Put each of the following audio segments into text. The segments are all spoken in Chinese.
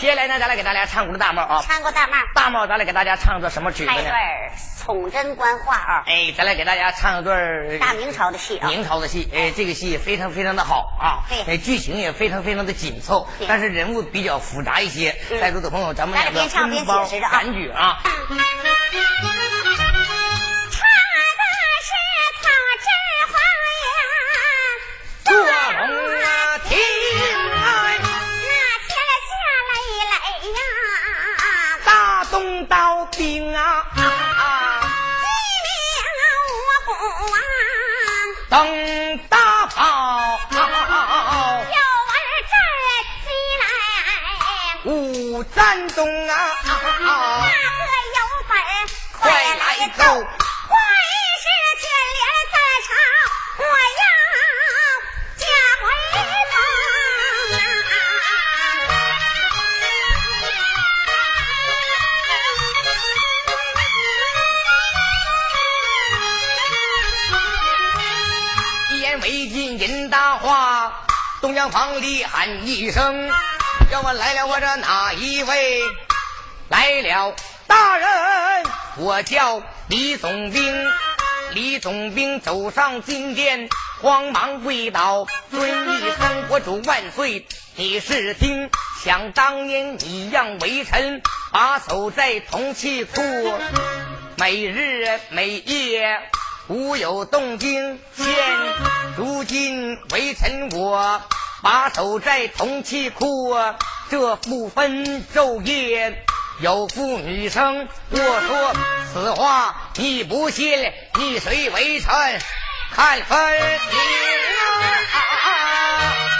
接下来呢，咱来给大家唱个大帽啊。唱过大帽。大帽，咱来给大家唱段什么曲子呢？开段崇祯官话啊。哎，咱来给大家唱一段大明朝的戏啊。明朝的戏，哎，这个戏非常非常的好啊。对。哎，剧情也非常非常的紧凑，但是人物比较复杂一些。在座的朋友，咱们两个边唱边解释着啊感觉啊。兵啊，一命我不啊，等大炮，有儿站起来，五战东啊，那个有本快来奏。大话，东厢房里喊一声：“要问来了，我这哪一位？来了，大人，我叫李总兵。”李总兵走上金殿，慌忙跪倒，尊一声：“国主万岁！”你是听，想当年你让为臣，把守在铜器库，每日每夜。古有洞经，现如今为臣我把守在铜器库，这不分昼夜，有妇女生。我说此话你不信，你随为臣？看分明。万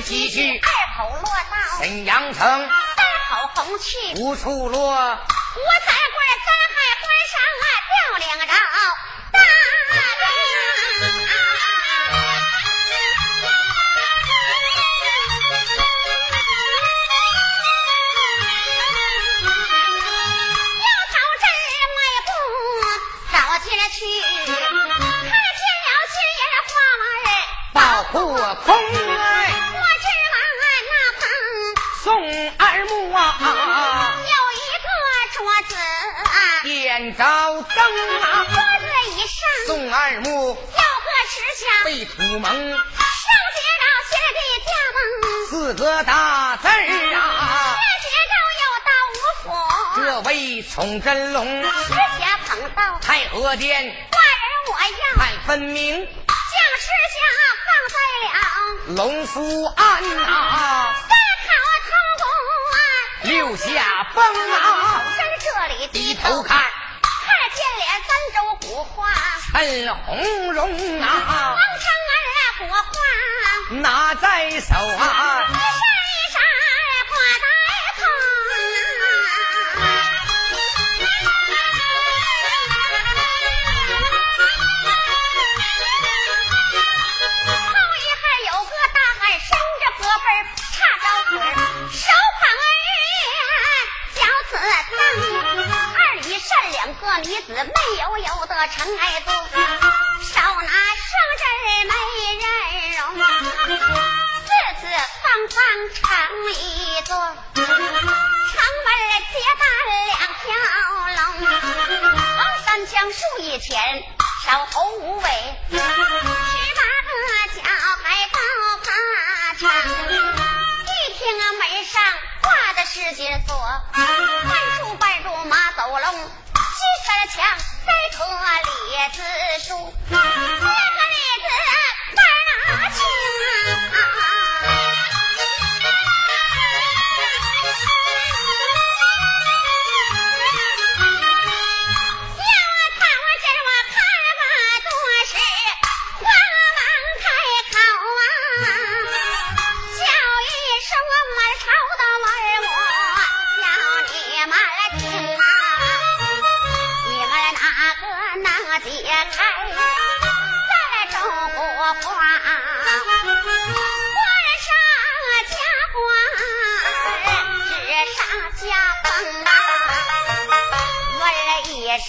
山西去，二口落到沈阳城，三口红去无处落。我在官三海关上啊吊两着。破空送二木啊，有一个桌子点着灯啊，桌子以上送二木有个石像被土蒙，上写着写的家门四个大字儿啊，写着有刀无斧，这位崇真龙，石下碰到太和殿，寡人我要看分明，将石像。在了龙福庵啊，啊，六下风啊，在这里低头看，看见了三州古画衬红绒啊，王成儿国画拿在手啊。女子没有有的尘埃多，少拿生真美人容，四四方方成一座，城门结伴两条龙，往山墙树一前，少头无尾，墙再刻列字书。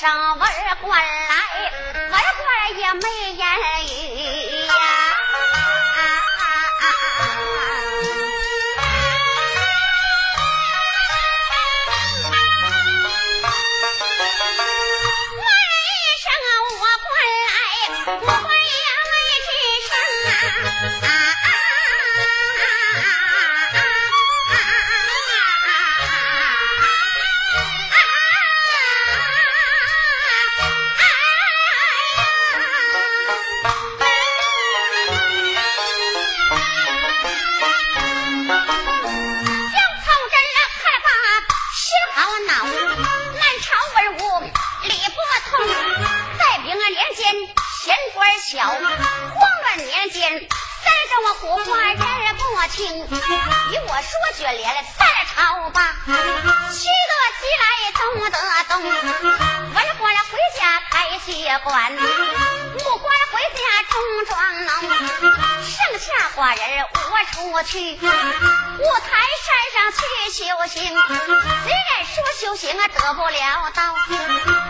上文儿过来，文儿过来也没言语。听，与我说卷帘莲三朝吧，去得急来东得东，文官回家开血馆，武官回家中装浓，剩下寡人我出去，五台山上去修行，虽然说修行啊得不了道。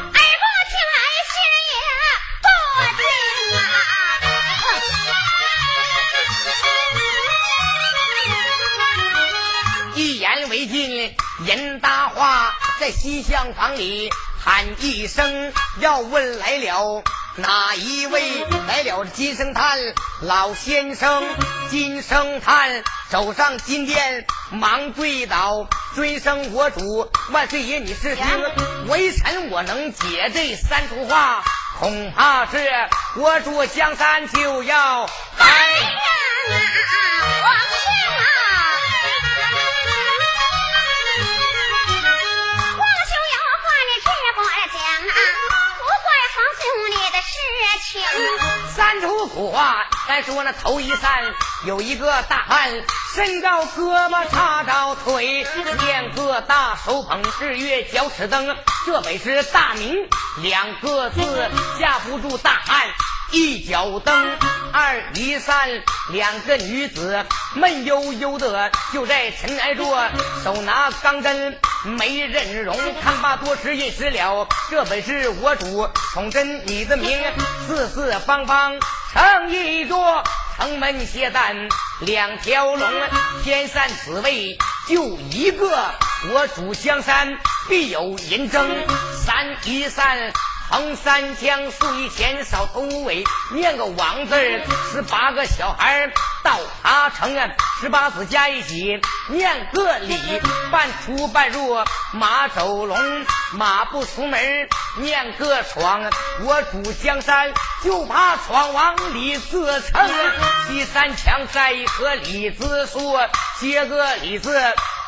人搭话在西厢房里喊一声，要问来了。哪一位来了？金生叹老先生，金生叹走上金殿，忙跪倒，尊声我主万岁爷，你是听？微臣我能解这三出话，恐怕是我主江山就要白呀！皇事情，三出府啊，再说那头一散，有一个大汉，身高胳膊叉着腿，两个大手捧日月脚趾灯，这本是大名，两个字架不住大汉。一脚蹬，二一三，两个女子闷悠悠的就在尘埃着，手拿钢针，没人容。看罢多时认识了，这本是我主崇祯你的名，四四方方成一座，城门歇蛋两条龙，天山此位就一个，我主江山必有人争，三一三。横三江四一前扫头尾，念个王字十八个小孩到他城啊，十八字加一起念个李，半出半入马走龙，马不出门念个闯，我主江山就怕闯王李自成，西三强再一棵李子树，接个李字。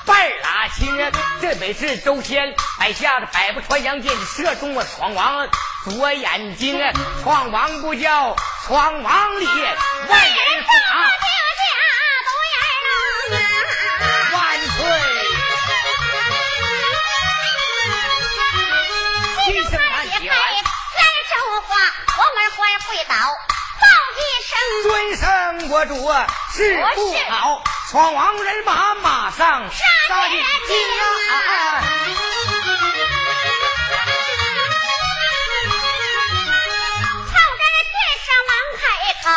半拉青，这本是周天摆下的百步穿杨箭，射中了闯王左眼睛。闯王不叫闯王里，万人杀，万岁！金牌一拍三周话，我们还会倒报一声，尊声我主是不好。闯王人马马上杀进啊！曹真殿上王开口，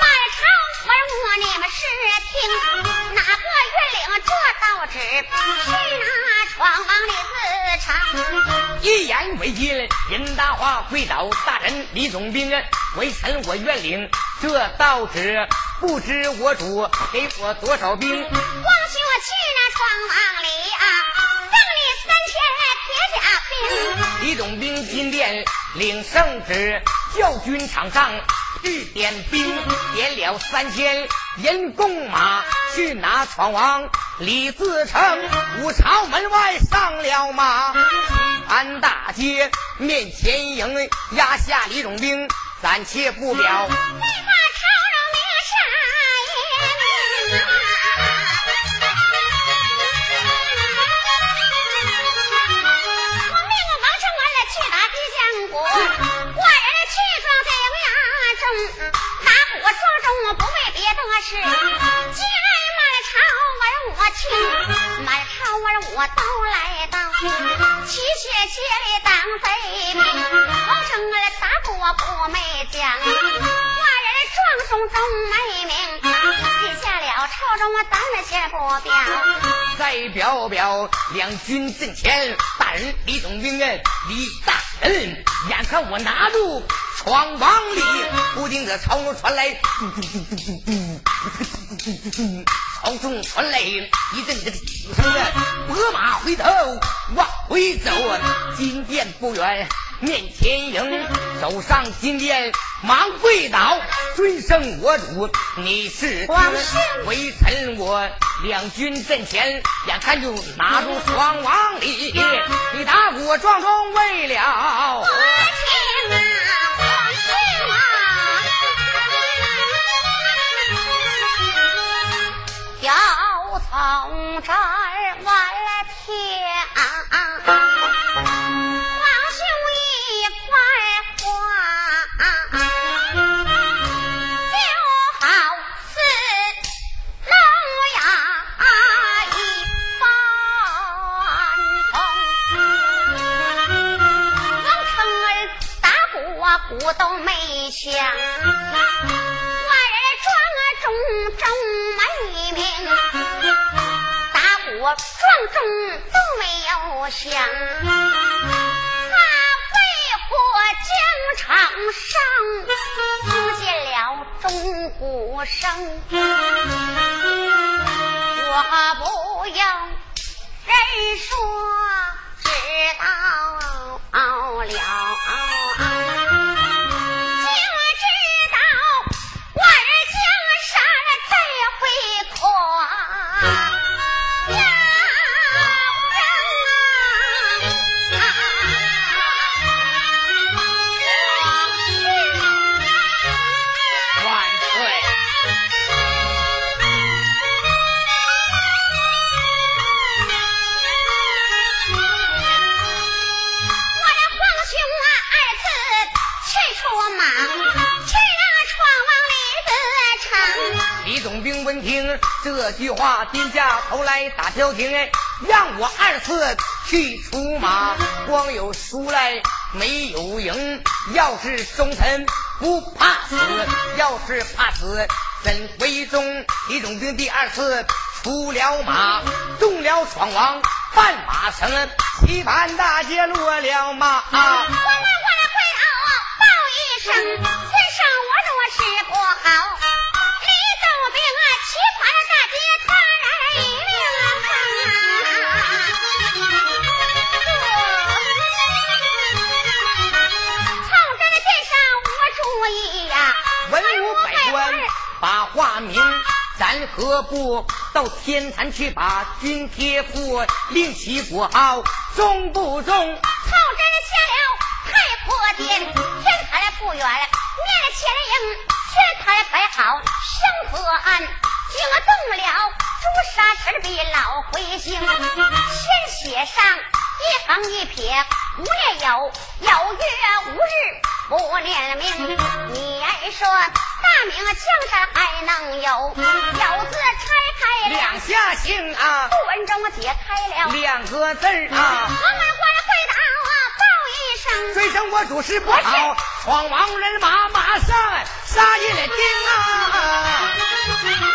满朝文武你们是听，哪个月领这道旨？是那闯王李自成？一言为尽，人大话跪倒大人李总兵，微臣我愿领这道旨。不知我主给我多少兵？光许我去那闯王里啊，赠你三千铁甲兵。李总兵金殿领圣旨，教军场上去点兵，点了三千人弓马，去拿闯王李自成。五朝门外上了马，安大街面前迎，压下李总兵，暂且不表。不为别的事，既然满朝文我去，满朝文我都来到，齐血血里当贼兵，皇城儿打我不没将，寡人壮松中没名，立下了朝中我当了先不表，再表表两军阵前，大人李总兵人李大人，眼看我拿住闯王里，忽听的朝中传来，朝中传来一阵子鼓声。拨马回头往回走，金殿不远，面前迎，走上金殿，忙跪倒，尊声我主，你是？皇室。微臣我两军阵前，眼看就拿住闯王里，你打鼓撞钟为了？红绸儿万条，黄绣一块花，就好似龙牙一般红。王成儿打鼓啊，鼓梅腔。我撞钟都没有响。他为何疆场上听见了钟鼓声？我不要人说这句话，低下头来打调停，让我二次去出马，光有输来没有赢。要是忠臣不怕死，要是怕死怎为忠？李总兵第二次出了马，中了闯王半马绳，棋盘大街落了马。我们过来回头报一声，到天坛去把军帖付？令旗不好中不中？曹真下了太婆殿，天坛不远，面前迎，天台摆好香河岸，惊动了朱砂池比老回星，先写上一横一撇，无念有，有月无日不念命。你爱说大明江山还能有，有字拆开两两，下姓啊，不文中解开了。两个字啊。我们过来跪倒啊，报一声。追声我主事不好，闯王人马马上杀进了京啊！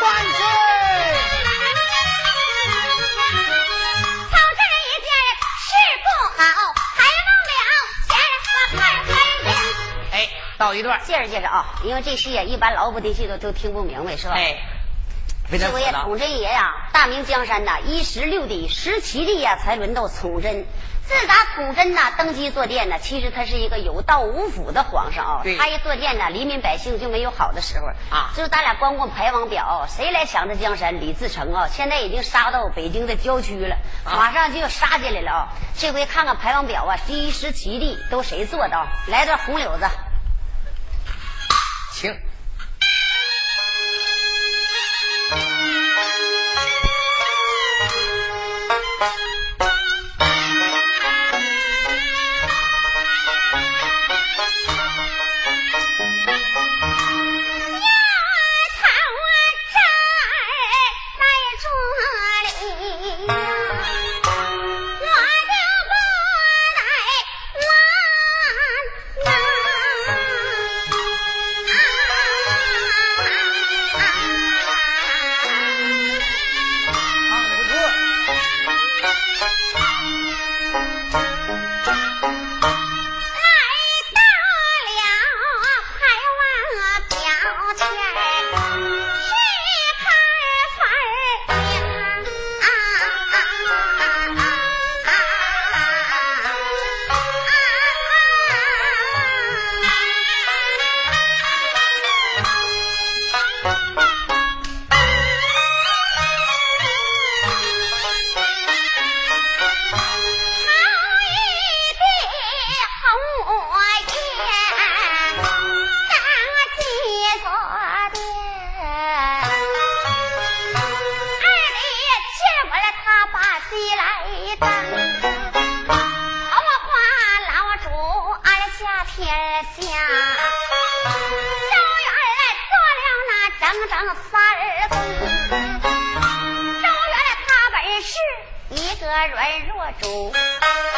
万岁！哎，到一段，介绍介绍啊，因为这戏呀，一般老不的戏都都听不明白，是吧？哎，非常这回呀，死了统真爷呀，大明江山呐，一十六帝、十七帝呀，才轮到崇祯。自打崇祯呐登基坐殿呢，其实他是一个有道无府的皇上啊。对他一坐殿呢，黎民百姓就没有好的时候啊就是咱俩光顾排王表，谁来抢这江山？李自成啊，现在已经杀到北京的郊区了，啊马上就要杀进来了啊！这回看看排王表啊，第一十七帝都谁做的啊？来段红柳子。情。 아!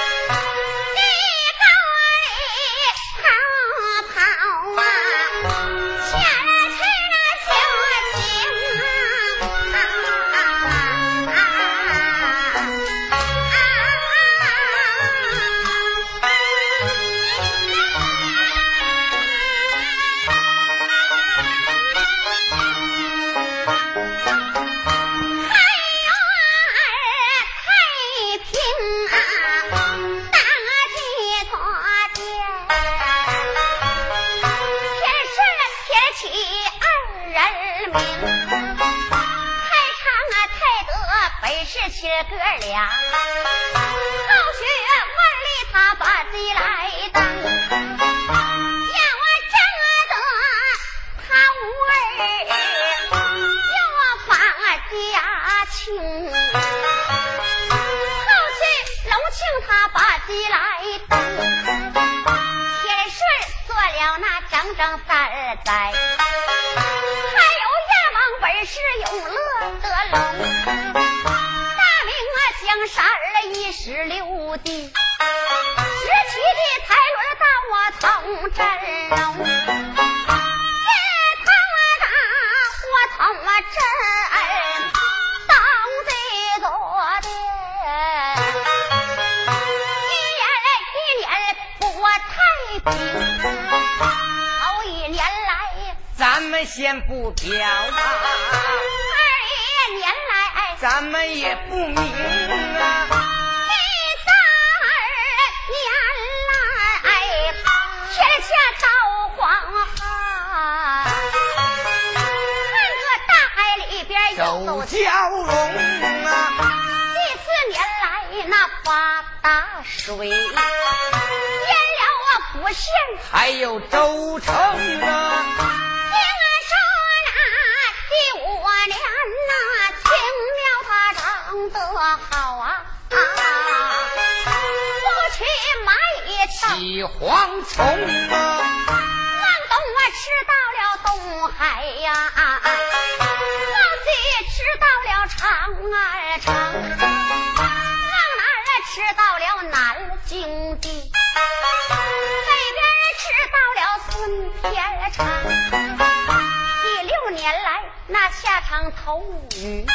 好学文的他把鸡来当，要我正得他无儿，要我发家穷。好学隆庆他把鸡来当，天顺做了那整整三儿载，还有阎王本是永乐。三二一十六的，十七的台轮到我头阵喽，一趟啊打我头啊儿，当得多的，一年一年不太平。好一年来，咱们先不表达。咱们也不明啊。第三年来天下道荒旱，看个大海里边有蛟龙啊。第四年来那发大水，淹了啊古县，还有州城啊。起蝗虫啊！往东我吃到了东海呀，往西吃到了长安城，往南吃到了南京地，北边吃到了孙天长。第六年来，那下场头雨。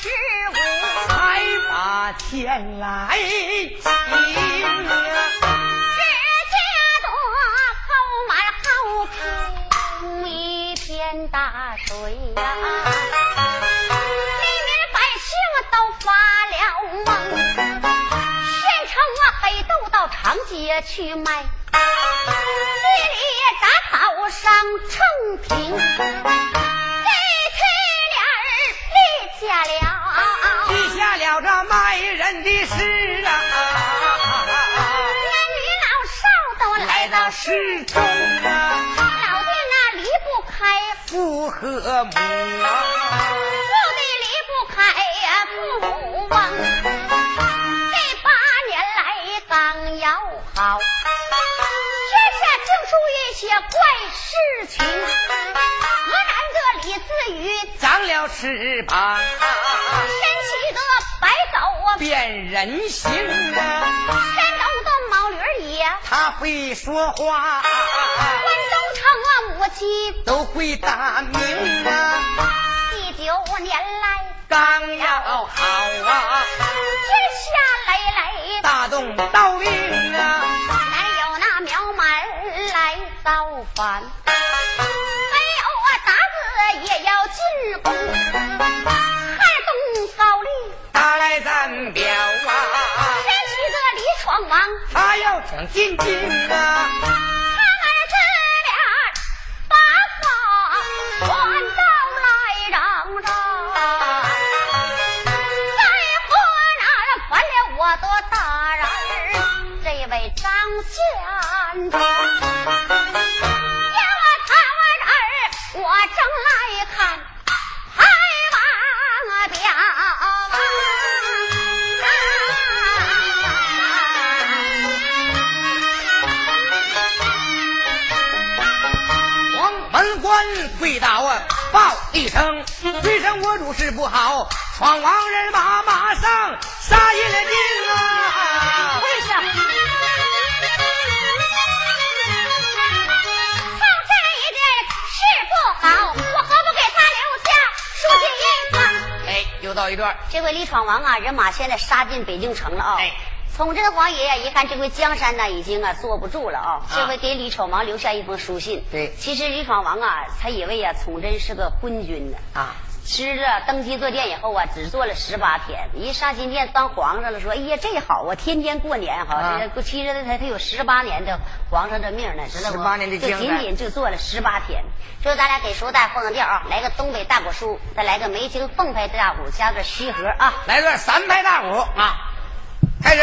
十五才把天来晴啊！这家多好满好平，一片大水呀！黎民百姓都发了梦，县城啊北渡到长街去卖，地里打草上成品。下了，记下了这卖人的事啊！男女老少都来到市中啊！老的那离不开父和母啊，父的离不开呀父母亡。这八年来刚要好，天下竟出一些怪事情。河南的李子宇长了翅膀。变人形啊！山东的毛驴爷，他会说话。关东城啊，母鸡都会打鸣啊。第九年来刚要好啊，天下累累大动刀兵啊，哪有那苗蛮来造反？没有啊，打字也要进宫。咱表啊！天启的李闯王，他要想进京啊！他儿子俩把话传到来嚷嚷，了我的大人，这位张县长，嘴上我如是不好，闯王人马马上杀一了命啊！为什么？放这一点是不好，我何不给他留下书信？哎，又到一段。这回李闯王啊，人马现在杀进北京城了啊！哎。崇祯皇爷爷一看，这回江山呢已经啊坐不住了啊！这回给李闯王留下一封书信。对，其实李闯王啊，他以为啊，崇祯是个昏君呢啊。其实啊，登基坐殿以后啊，只做了十八天。一上金殿当皇上了，说：“哎呀，这好啊，天天过年哈。”其实他他有十八年的皇上的命呢，知道不？十八年的就仅仅就做了十八天。说咱俩给叔带放个调啊，来个东北大鼓书，再来个梅清凤拍大鼓，加个西河啊，来段三拍大鼓啊，开始。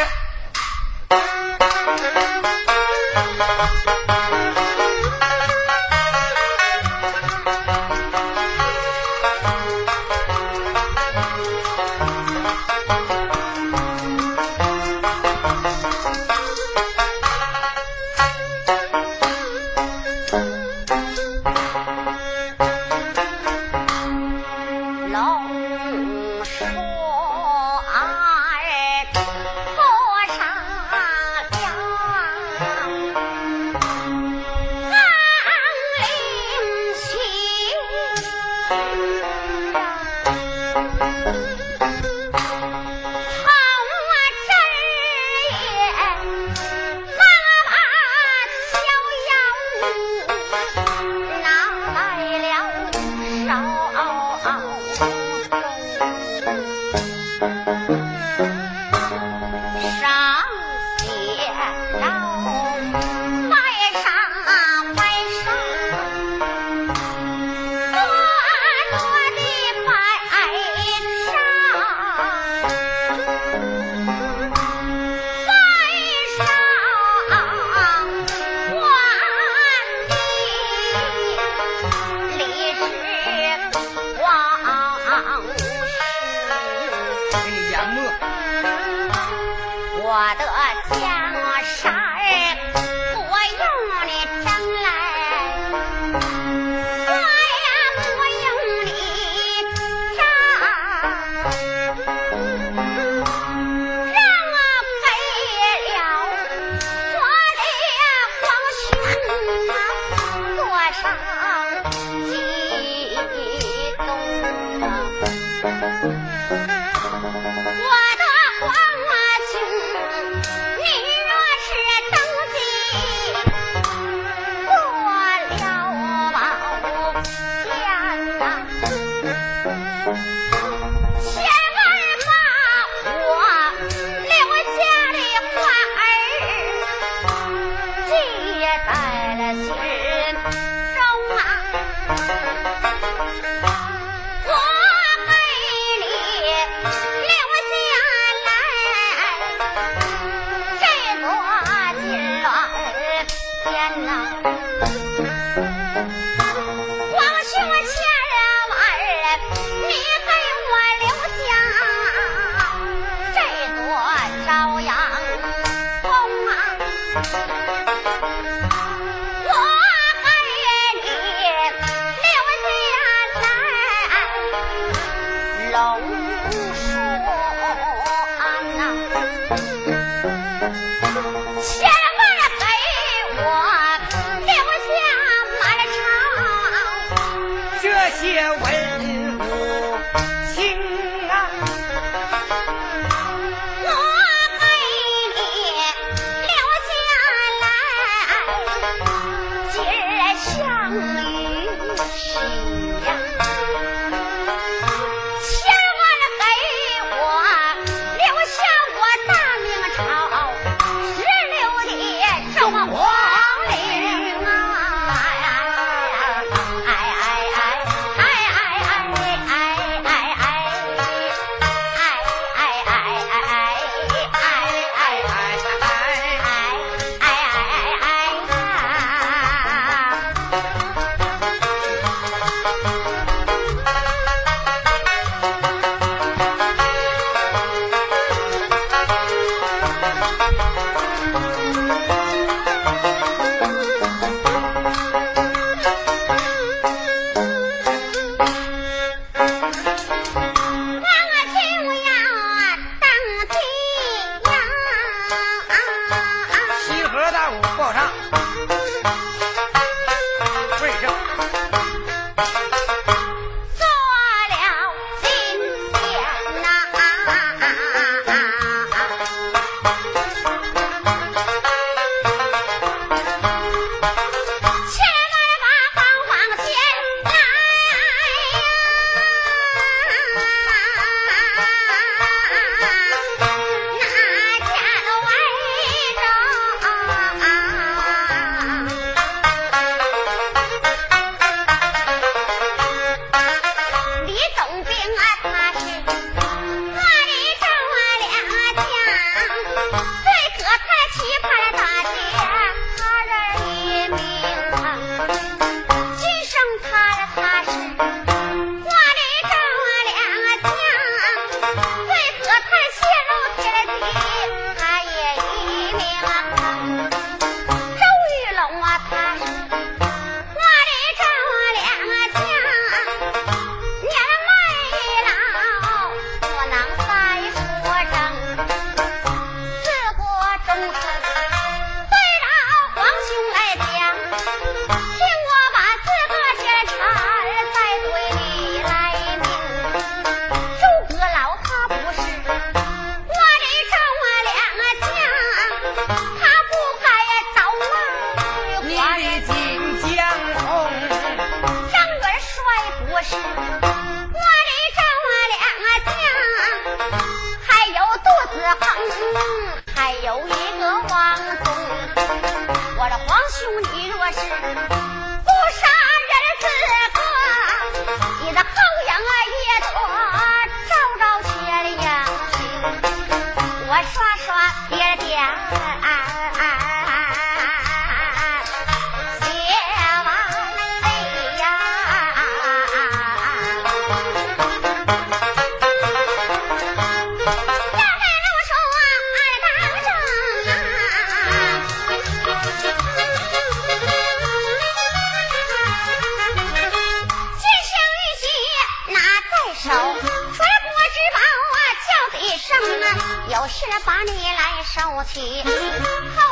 你来收起，后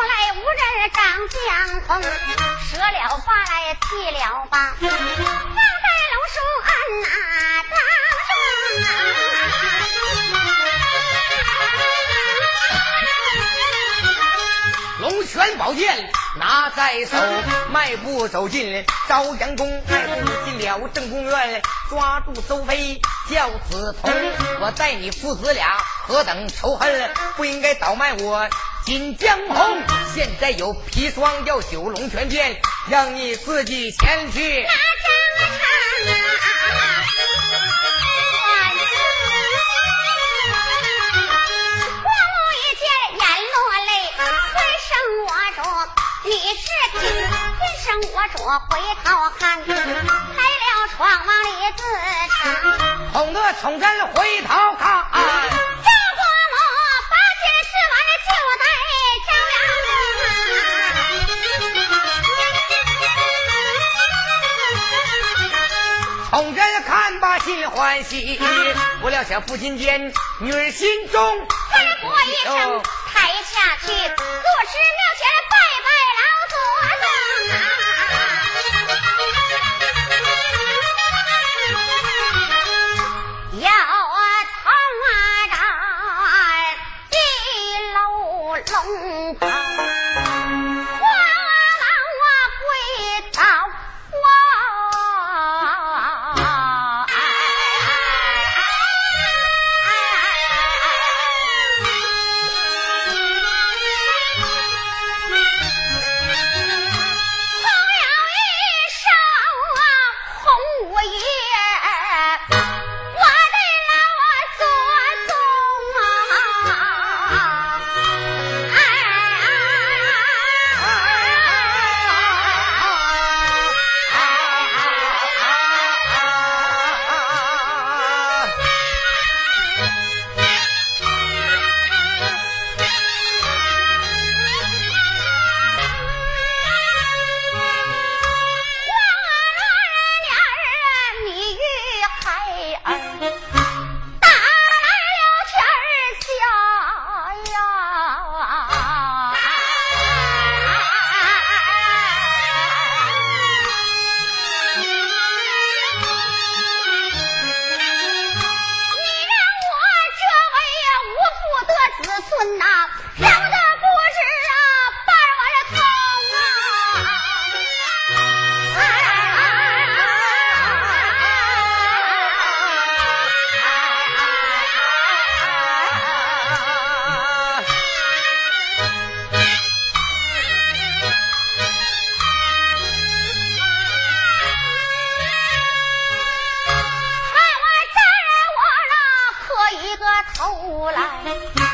来无人掌江红，折了花来弃了吧，放在龙树庵哪当中？龙泉宝剑。拿在手，迈步走进朝阳宫，迈步进了正宫院，抓住周飞叫子彤。我待你父子俩何等仇恨，不应该倒卖我锦江红。现在有砒霜要九龙泉剑，让你自己前去拿。我着回头看，开了窗往里自成。哄得崇祯回头看，这国母八千十万的就在朝阳。崇祯看罢心欢喜，不料想父亲见女儿心中，吩咐一声，抬下去，坐至出来。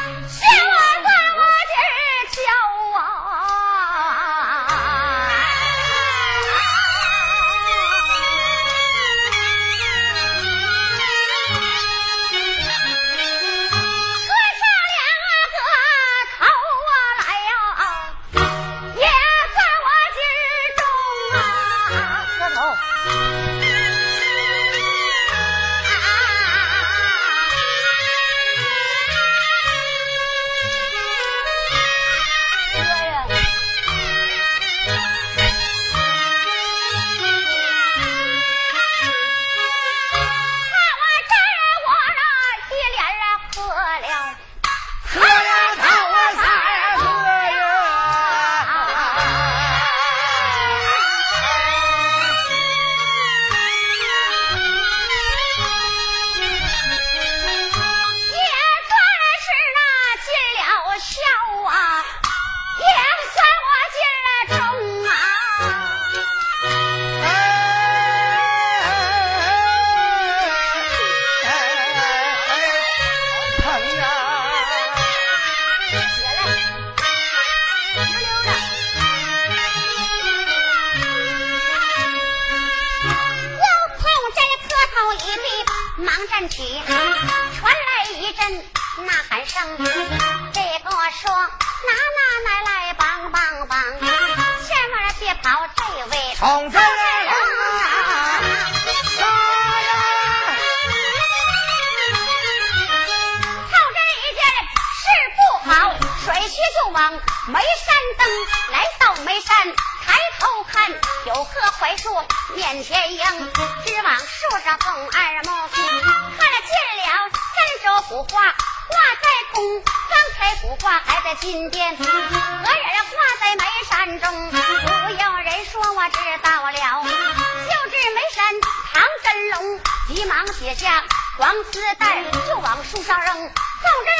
上扔。纵真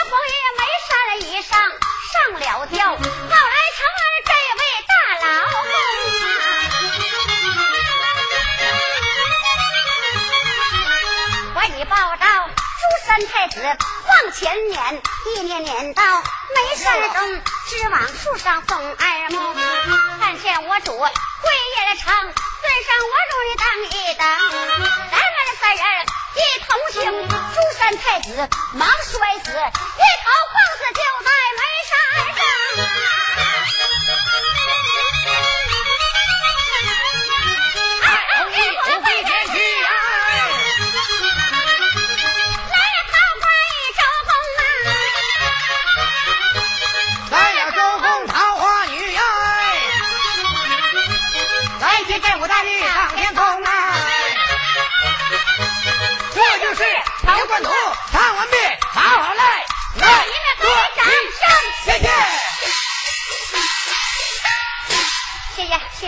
皇爷眉山以上上了吊，后来成了这位大老公。我已报道，朱三太子往前撵，一撵撵到眉山中，直往树上送二目。看见我主跪也成，尊上我主你等一等，咱们三人一同行。朱山太子忙摔死，一头棒子就在眉山上。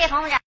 谢。彭部长。